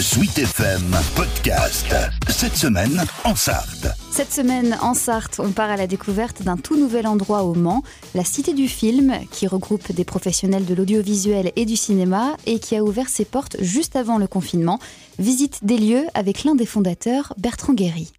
Sweet FM Podcast. Cette semaine en Sarthe. Cette semaine en Sarthe, on part à la découverte d'un tout nouvel endroit au Mans, la Cité du Film, qui regroupe des professionnels de l'audiovisuel et du cinéma et qui a ouvert ses portes juste avant le confinement. Visite des lieux avec l'un des fondateurs, Bertrand Guéry.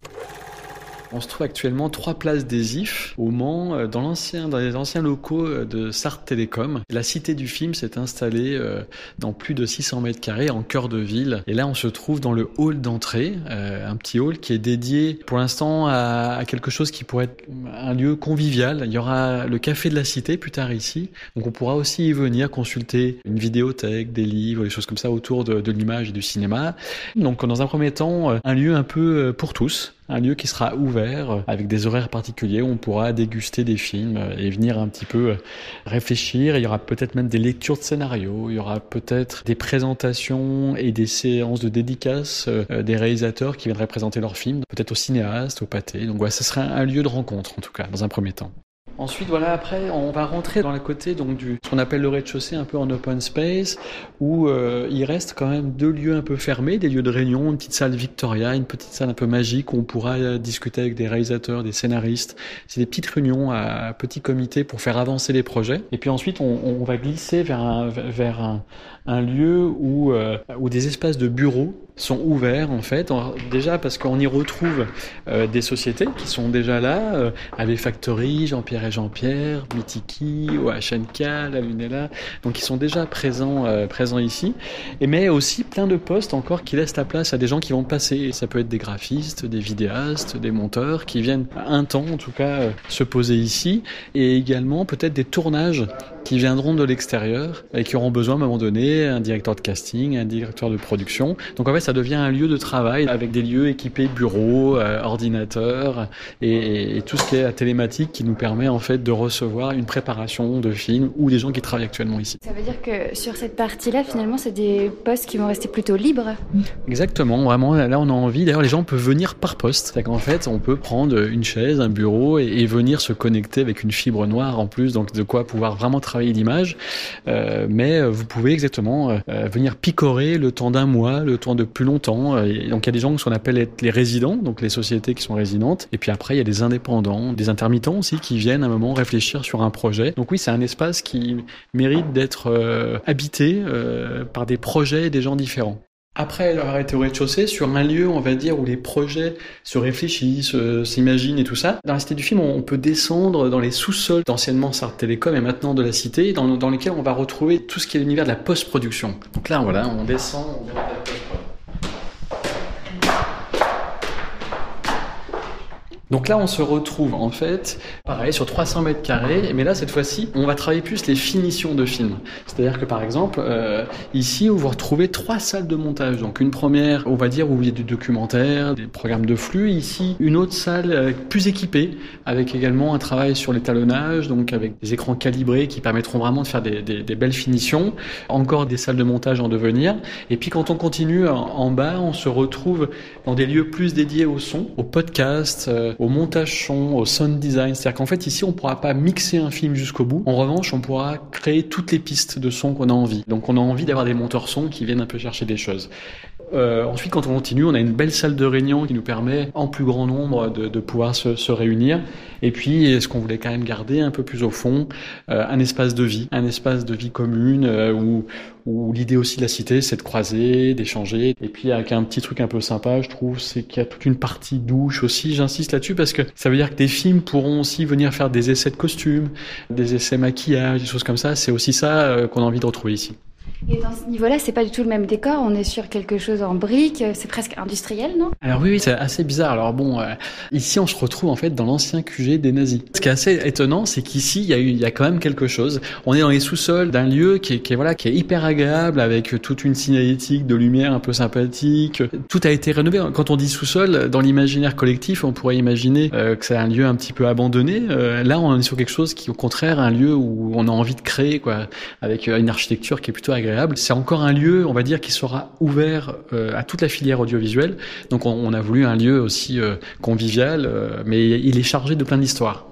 On se trouve actuellement trois places des IF au Mans, euh, dans, l'ancien, dans les anciens locaux euh, de Sarthe Télécom. La cité du film s'est installée euh, dans plus de 600 mètres carrés en cœur de ville. Et là, on se trouve dans le hall d'entrée, un petit hall qui est dédié pour l'instant à, quelque chose qui pourrait être un lieu convivial. Il y aura le café de la cité plus tard ici. Donc on pourra aussi y venir consulter une vidéothèque, des livres, des choses comme ça autour de, de l'image et du cinéma. Donc dans un premier temps, un lieu un peu pour tous un lieu qui sera ouvert euh, avec des horaires particuliers où on pourra déguster des films euh, et venir un petit peu euh, réfléchir. Il y aura peut-être même des lectures de scénarios, il y aura peut-être des présentations et des séances de dédicaces des réalisateurs qui viendraient présenter leurs films, peut-être aux cinéastes, au pâté. Donc voilà, ce serait un lieu de rencontre en tout cas, dans un premier temps. Ensuite, voilà, après, on va rentrer dans la côté donc du ce qu'on appelle le rez-de-chaussée, un peu en open space, où euh, il reste quand même deux lieux un peu fermés, des lieux de réunion, une petite salle Victoria, une petite salle un peu magique où on pourra euh, discuter avec des réalisateurs, des scénaristes. C'est des petites réunions à petit comité pour faire avancer les projets. Et puis ensuite, on, on va glisser vers un, vers un, un lieu où, euh, où des espaces de bureaux sont ouverts en fait. Déjà parce qu'on y retrouve euh, des sociétés qui sont déjà là, euh, avec Factory, Jean-Pierre et Jean-Pierre, Mitiki, OHNK, La Lunella, donc ils sont déjà présents, euh, présents ici. Et mais aussi plein de postes encore qui laissent la place à des gens qui vont passer. ça peut être des graphistes, des vidéastes, des monteurs qui viennent un temps en tout cas se poser ici, et également peut-être des tournages qui viendront de l'extérieur et qui auront besoin à un moment donné un directeur de casting, un directeur de production. Donc en fait, ça devient un lieu de travail avec des lieux équipés bureaux, euh, ordinateurs et, et, tout ce qui est la télématique qui nous permet en fait de recevoir une préparation de films ou des gens qui travaillent actuellement ici. Ça veut dire que sur cette partie-là, finalement, c'est des postes qui vont rester plutôt libres. Exactement, vraiment. Là, on a envie. D'ailleurs, les gens peuvent venir par poste. C'est qu'en fait, on peut prendre une chaise, un bureau et, et, venir se connecter avec une fibre noire en plus, donc de quoi pouvoir vraiment travailler l'image. Euh, mais vous pouvez exactement euh, venir picorer le temps d'un mois, le temps de plus longtemps. Et donc il y a des gens qu'on appelle les résidents, donc les sociétés qui sont résidentes. Et puis après il y a des indépendants, des intermittents aussi qui viennent à un moment réfléchir sur un projet. Donc oui, c'est un espace qui mérite d'être euh, habité par des projets et des gens différents. Après avoir été au rez-de-chaussée, sur un lieu, on va dire, où les projets se réfléchissent, s'imaginent et tout ça, dans la cité du film, on peut descendre dans les sous-sols d'anciennement Sartre Télécom et maintenant de la cité, dans, lesquels on va retrouver tout ce qui est l'univers de la post-production. Donc là, voilà, on descend, on la Donc là, on se retrouve en fait, pareil, sur 300 mètres carrés, mais là, cette fois-ci, on va travailler plus les finitions de films. C'est-à-dire que par exemple, euh, ici, vous retrouvez trois salles de montage. Donc une première, on va dire, où il y a du documentaire, des programmes de flux. Ici, une autre salle euh, plus équipée, avec également un travail sur l'étalonnage, donc avec des écrans calibrés qui permettront vraiment de faire des, des, des, belles finitions. Encore des salles de montage en devenir. Et puis quand on continue en, bas, on se retrouve dans des lieux plus dédiés au son, au podcast. Euh, au montage son, au sound design. C'est-à-dire qu'en fait, ici, on pourra pas mixer un film jusqu'au bout. En revanche, on pourra créer toutes les pistes de son qu'on a envie. Donc, on a envie d'avoir des monteurs son qui viennent un peu chercher des choses. Euh, ensuite, quand on continue, on a une belle salle de réunion qui nous permet, en plus grand nombre, de, de pouvoir se, se, réunir. Et puis, ce qu'on voulait quand même garder un peu plus au fond, euh, un espace de vie, un espace de vie commune euh, où, où l'idée aussi de la cité, c'est de croiser, d'échanger. Et puis, avec un petit truc un peu sympa, je trouve, c'est qu'il y a toute une partie douche aussi. J'insiste là-dessus parce que ça veut dire que des films pourront aussi venir faire des essais de costumes, des essais maquillage, des choses comme ça. C'est aussi ça euh, qu'on a envie de retrouver ici. Et dans ce niveau-là, c'est pas du tout le même décor. On est sur quelque chose en briques. C'est presque industriel, non? Alors oui, oui c'est assez bizarre. Alors bon, euh, ici, on se retrouve en fait dans l'ancien QG des nazis. Ce qui est assez étonnant, c'est qu'ici, il y a quand même quelque chose. On est dans les sous-sols d'un lieu qui est, qui est, voilà, qui est hyper agréable avec toute une signalétique de lumière un peu sympathique. Tout a été rénové. Quand on dit sous-sol, dans l'imaginaire collectif, on pourrait imaginer euh, que c'est un lieu un petit peu abandonné. Euh, là, on est sur quelque chose qui, au contraire, un lieu où on a envie de créer, quoi, avec une architecture qui est plutôt agréable c'est encore un lieu, on va dire, qui sera ouvert euh, à toute la filière audiovisuelle. Donc on, a voulu un lieu aussi euh, convivial, euh, mais il est chargé de plein d'histoires.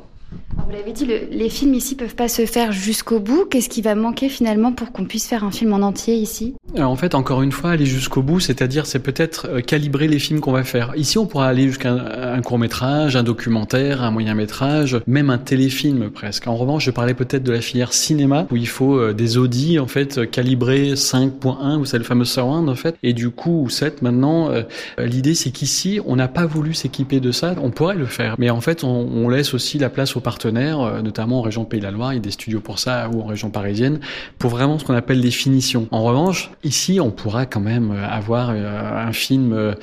Vous l'avez dit, les films ici peuvent pas se faire jusqu'au bout. Qu'est-ce qui va manquer finalement pour qu'on puisse faire un film en entier ici? En fait, encore une fois, aller jusqu'au bout, c'est-à-dire c'est peut-être euh, calibrer les films qu'on va faire. Ici, on pourra aller jusqu'à un, court métrage, un documentaire, un moyen métrage, même un téléfilm presque. En revanche, je parlais peut-être de la filière cinéma où il faut euh, des audis en fait calibrés 5.1, vous savez le fameux surround en fait, et du coup ou 7 maintenant. Euh, l'idée c'est qu'ici, on n'a pas voulu s'équiper de ça. On pourrait le faire, mais en fait, on, on laisse aussi la place aux partenaires euh, notamment en région Pays de la Loire, il y a des studios pour ça, ou en région parisienne, pour vraiment ce qu'on appelle des finitions. En revanche, ici, on pourra quand même euh, avoir euh, un film,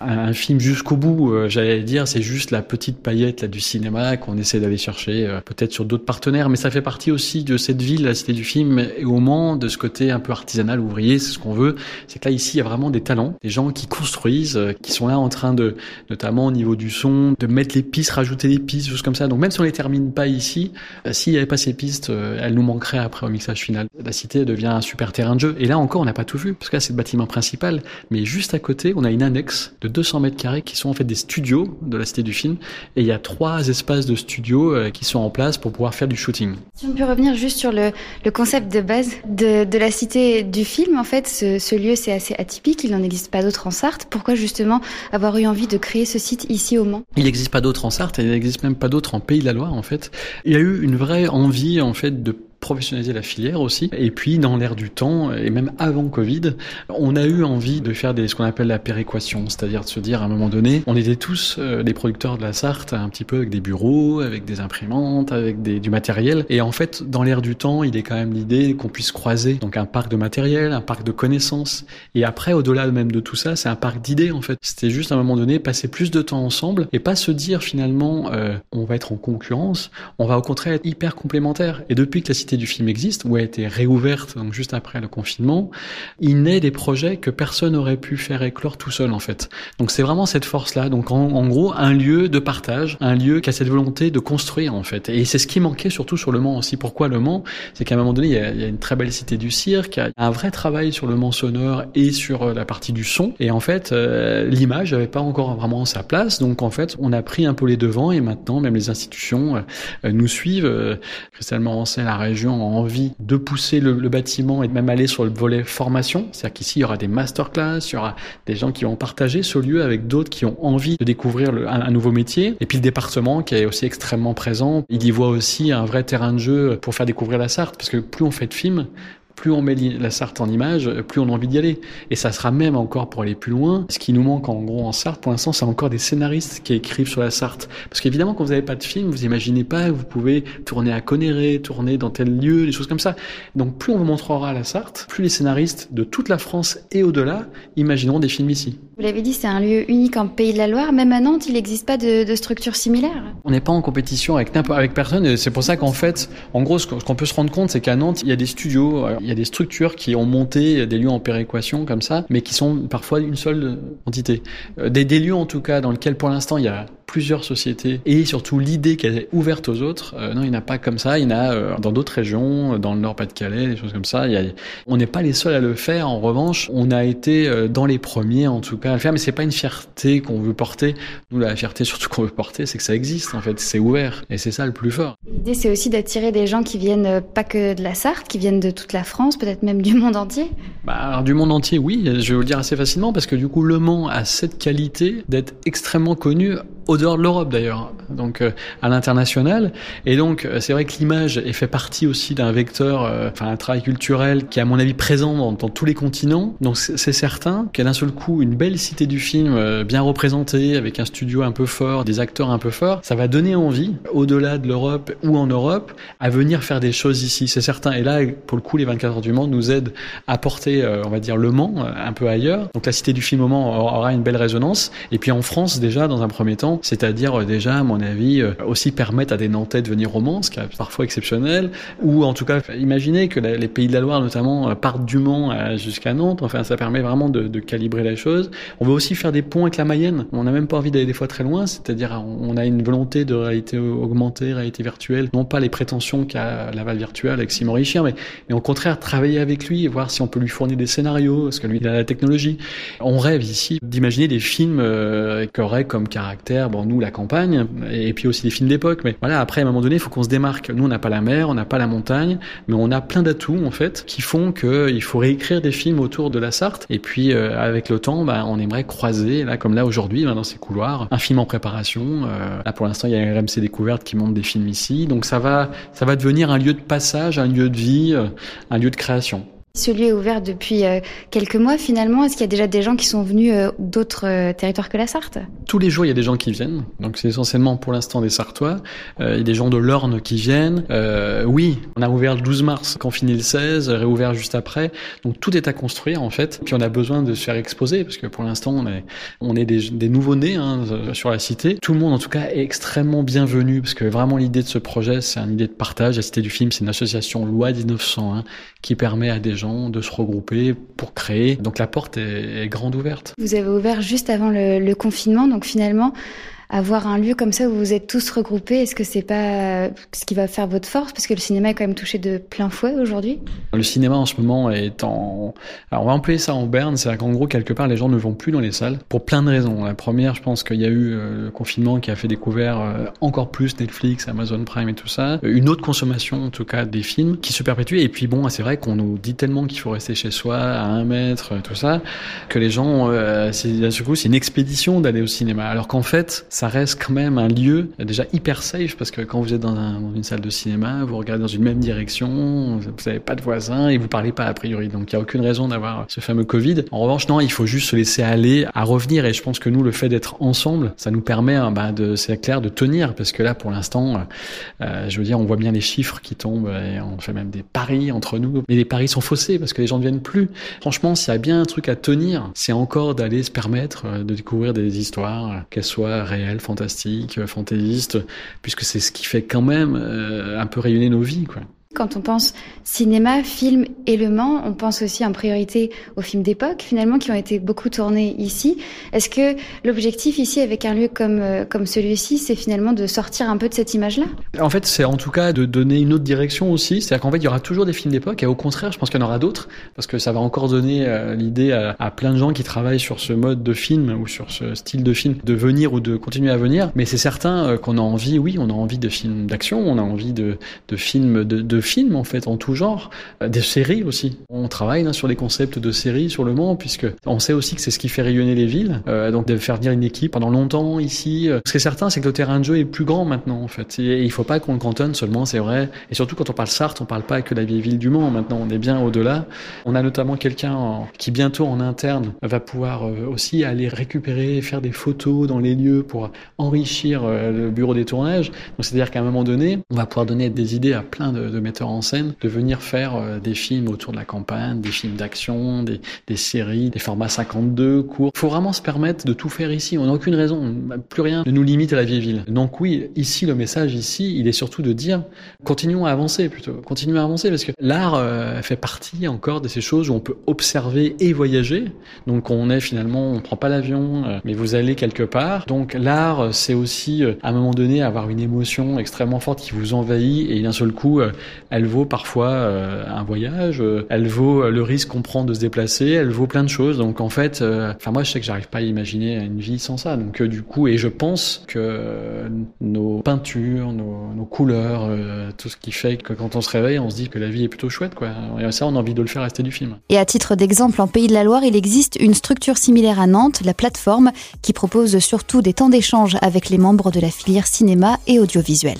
un film jusqu'au bout. J'allais dire, c'est juste la petite paillette là du cinéma qu'on essaie d'aller chercher, peut-être sur d'autres partenaires, mais ça fait partie aussi de cette ville, la cité du film, et au Mans, de ce côté un peu artisanal, ouvrier, c'est ce qu'on veut. C'est que là, ici, il y a vraiment des talents, des gens qui construisent, qui sont là en train de, notamment au niveau du son, de mettre les pistes, rajouter des pistes, choses comme ça. Donc même si on les termine pas ici, euh, s'il n'y avait pas ces pistes, euh, elles nous manqueraient après au mixage final. La cité devient un super terrain de jeu. Et là encore, on n'a pas tout vu, parce que là, c'est le bâtiment principal. Mais juste à côté, on a une annexe de 200 mètres carrés qui sont en fait des studios de la cité du film. Et il y a trois espaces de studios euh, qui sont en place pour pouvoir faire du shooting. Si on peut revenir juste sur le, le concept de base de, de, la cité du film, en fait, ce, ce lieu, c'est assez atypique. Il n'en existe pas d'autres en Sarthe. Pourquoi justement avoir eu envie de créer ce site ici au Mans? Il n'existe pas d'autres en Sarthe et il n'existe même pas d'autres en Pays de la Loire, en fait. Il y a eu une vraie envie en fait de professionnaliser la filière aussi. Et puis, dans l'ère du temps, et même avant Covid, on a eu envie de faire des, ce qu'on appelle la péréquation, c'est-à-dire de se dire à un moment donné, on était tous euh, des producteurs de la Sarthe, un petit peu avec des bureaux, avec des imprimantes, avec des, du matériel. Et en fait, dans l'ère du temps, il est quand même l'idée qu'on puisse croiser donc un parc de matériel, un parc de connaissances. Et après, au-delà même de tout ça, c'est un parc d'idées en fait. C'était juste à un moment donné passer plus de temps ensemble et pas se dire finalement euh, on va être en concurrence, on va au contraire être hyper complémentaires. Et depuis que la cité du film existe, ou a été réouverte donc juste après le confinement, il naît des projets que personne n'aurait pu faire éclore tout seul en fait. Donc c'est vraiment cette force-là. Donc en, gros, un lieu de partage, un lieu qui a cette volonté de construire en fait. Et c'est ce qui manquait surtout sur le Mans aussi. Pourquoi le Mans? C'est qu'à un moment donné, il y, a, une très belle cité du cirque, un vrai travail sur le Mans sonore et sur euh, la partie du son. Et en fait, euh, l'image n'avait pas encore vraiment sa place. Donc en fait, on a pris un peu les devants et maintenant, même les institutions euh, nous suivent. Euh, Christelle Morancet, la région ont envie de pousser le, bâtiment et de même aller sur le volet formation. C'est-à-dire qu'ici, il y aura des masterclass, il y aura des gens qui vont partager ce lieu avec d'autres qui ont envie de découvrir un, un, nouveau métier. Et puis le département qui est aussi extrêmement présent. Il y voit aussi un vrai terrain de jeu pour faire découvrir la Sarthe. Parce que plus on fait de films, plus on met la Sarthe en image, plus on a envie d'y aller. Et ça sera même encore pour aller plus loin. Ce qui nous manque en gros en Sarthe, pour l'instant, c'est encore des scénaristes qui écrivent sur la Sarthe. Parce qu'évidemment, quand vous n'avez pas de film, vous imaginez pas vous pouvez tourner à Conéré, tourner dans tel lieu, des choses comme ça. Donc plus on vous montrera la Sarthe, plus les scénaristes de toute la France et au-delà imagineront des films ici. Vous l'avez dit, c'est un lieu unique en Pays de la Loire. Même à Nantes, il n'existe pas de, de structure similaire. On n'est pas en compétition avec avec personne. C'est pour ça qu'en fait, en gros, ce qu'on peut se rendre compte, c'est qu'à Nantes, il y a des studios, il y a des structures qui ont monté des lieux en péréquation comme ça, mais qui sont parfois une seule entité. Des, des lieux en tout cas dans lesquels pour l'instant il y a plusieurs sociétés et surtout l'idée qu'elle est ouverte aux autres. Euh, non, il n'y en a pas comme ça. Il y en a euh, dans d'autres régions, dans le Nord-Pas-de-Calais, des choses comme ça. Il y a... On n'est pas les seuls à le faire. En revanche, on a été euh, dans les premiers, en tout cas, à le faire. Mais c'est pas une fierté qu'on veut porter. Nous, la fierté surtout qu'on veut porter, c'est que ça existe. En fait, c'est ouvert et c'est ça le plus fort. L'idée, c'est aussi d'attirer des gens qui viennent pas que de la Sarthe, qui viennent de toute la France, peut-être même du monde entier. Bah, alors, du monde entier, oui. Je vais vous le dire assez facilement parce que du coup, Le Mans a cette qualité d'être extrêmement connu au de l'Europe d'ailleurs, donc euh, à l'international. Et donc euh, c'est vrai que l'image est fait partie aussi d'un vecteur, euh, enfin un travail culturel qui est à mon avis présent dans, tous les continents. Donc c'est certain qu'à d'un seul coup une belle cité du film bien représentée avec un studio un peu fort, des acteurs un peu forts, ça va donner envie au-delà de l'Europe ou en Europe à venir faire des choses ici. C'est certain. Et là pour le coup les 24 heures du Mans nous aident à porter, on va dire le Mans un peu ailleurs. Donc la cité du film au Mans aura une belle résonance. Et puis en France déjà dans un premier temps c'est-à-dire euh, déjà, à mon avis, euh, aussi permettre à des Nantais de venir au Mans, ce qui est parfois exceptionnel, ou en tout cas, imaginez que les pays de la Loire, notamment, euh, partent du Mans jusqu'à Nantes, enfin, ça permet vraiment de, de, calibrer la chose. On veut aussi faire des ponts avec la Mayenne, on n'a même pas envie d'aller des fois très loin, c'est-à-dire on a une volonté de réalité augmentée, réalité virtuelle, non pas les prétentions qu'a Laval Virtuel avec Simon Richard, mais, mais au contraire, travailler avec lui et voir si on peut lui fournir des scénarios, parce que lui, il a la technologie. On rêve ici d'imaginer des films euh, qui auraient comme caractère, bon, nous la campagne et puis aussi des films d'époque. Mais voilà, après à un moment donné, il faut qu'on se démarque. Nous, on n'a pas la mer, on n'a pas la montagne, mais on a plein d'atouts en fait qui font qu'il faut réécrire des films autour de la Sarthe. Et puis euh, avec le temps, bah, on aimerait croiser là comme là aujourd'hui bah, dans ces couloirs un film en préparation. Euh, là pour l'instant, il y a RMC Découverte qui monte des films ici, donc ça va ça va devenir un lieu de passage, un lieu de vie, euh, un lieu de création. Ce lieu est ouvert depuis euh, quelques mois finalement. Est-ce qu'il y a déjà des gens qui sont venus euh, d'autres euh, territoires que la Sarthe? Tous les jours, il y a des gens qui viennent. Donc c'est essentiellement pour l'instant des Sartois. il y a des gens de l'Orne qui viennent. oui, on a ouvert le 12 mars, confiné le 16, réouvert juste après. Donc tout est à construire en fait. Puis on a besoin de se faire exposer parce que pour l'instant on est, des, nouveaux-nés hein, sur la cité. Tout le monde en tout cas est extrêmement bienvenu parce que vraiment l'idée de ce projet, c'est une idée de partage. La Cité du Film, c'est une association loi 1901 qui permet à des de se regrouper pour créer. Donc la porte est, grande ouverte. Vous avez ouvert juste avant le confinement, donc finalement, avoir un lieu comme ça où vous êtes tous regroupés, est-ce que c'est pas ce qui va faire votre force? Parce que le cinéma est quand même touché de plein fouet aujourd'hui. Le cinéma en ce moment est en... Alors on va employer ça en berne, c'est-à-dire qu'en gros, quelque part, les gens ne vont plus dans les salles pour plein de raisons. La première, je pense qu'il y a eu euh, le confinement qui a fait découvrir euh, encore plus Netflix, Amazon Prime et tout ça. Une autre consommation, en tout cas, des films qui se perpétue. Et puis bon, c'est vrai qu'on nous dit tellement qu'il faut rester chez soi, à un mètre, tout ça, que les gens, euh, c'est, du coup, c'est une expédition d'aller au cinéma. Alors qu'en fait, ça reste quand même un lieu déjà hyper safe parce que quand vous êtes dans, une salle de cinéma, vous regardez dans une même direction, vous n'avez pas de voisins et vous parlez pas a priori. Donc il n'y a aucune raison d'avoir ce fameux Covid. En revanche, non, il faut juste se laisser aller à revenir et je pense que nous, le fait d'être ensemble, ça nous permet, hein, bah, c'est clair, de tenir parce que là, pour l'instant, euh, je veux dire, on voit bien les chiffres qui tombent et on fait même des paris entre nous. Mais les paris sont faussés parce que les gens ne viennent plus. Franchement, s'il y a bien un truc à tenir, c'est encore d'aller se permettre euh, de découvrir des histoires, qu'elles soient réelles fantastique, euh, fantaisiste, puisque c'est ce qui fait quand même euh, un peu rayonner nos vies, quoi. Quand on pense cinéma, film élément, on pense aussi en priorité aux films d'époque, finalement, qui ont été beaucoup tournés ici. Est-ce que l'objectif ici, avec un lieu comme, euh, comme celui-ci, c'est finalement de sortir un peu de cette image-là? En fait, c'est en tout cas de donner une autre direction aussi. C'est-à-dire qu'en fait, il y aura toujours des films d'époque, et au contraire, je pense qu'il y en aura d'autres, parce que ça va encore donner euh, l'idée à, plein de gens qui travaillent sur ce mode de film ou sur ce style de film de venir ou de continuer à venir. Mais c'est certain euh, qu'on a envie, oui, on a envie de films d'action, on a envie de, de films de, de films en fait en tout genre, euh, des séries aussi. On travaille sur des concepts de séries sur le Mans puisque on sait aussi que c'est ce qui fait rayonner les villes. Euh, donc de faire venir une équipe pendant longtemps ici. Euh, ce qui est certain, c'est que le terrain de jeu est plus grand maintenant en fait. Et il faut pas qu'on le cantonne seulement, c'est vrai. Et surtout quand on parle Sarthe, on parle pas que la vieille ville du Mans. Maintenant, on est bien au-delà. On a notamment quelqu'un qui bientôt en interne va pouvoir aussi aller récupérer, faire des photos dans les lieux pour enrichir le bureau des tournages. Donc c'est-à-dire qu'à un moment donné, on va pouvoir donner des idées à plein de, de metteurs en scène de venir faire euh, des films autour de la campagne, des films d'action, des, des, séries, des formats 52 courts. Il faut vraiment se permettre de tout faire ici. On n'a aucune raison, plus rien ne nous limite à la vieille ville. Donc oui, ici le message ici, il est surtout de dire continuons à avancer plutôt, continuons à avancer parce que l'art euh, fait partie encore de ces choses où on peut observer et voyager. Donc on est finalement, on prend pas l'avion, euh, mais vous allez quelque part. Donc l'art, c'est aussi à un moment donné avoir une émotion extrêmement forte qui vous envahit et d'un seul coup, elle vaut parfois euh, un voyage, euh, elle vaut euh, le risque qu'on prend de se déplacer, elle vaut plein de choses. Donc en fait, enfin moi je sais que j'arrive pas à imaginer une vie sans ça. Donc du coup, et je pense que nos peintures, nos, nos couleurs, tout ce qui fait que quand on se réveille, on se dit que la vie est plutôt chouette, quoi. Et ça, on a envie de le faire rester du film. Et à titre d'exemple, en Pays de la Loire, il existe une structure similaire à Nantes, la plateforme, qui propose surtout des temps d'échange avec les membres de la filière cinéma et audiovisuel.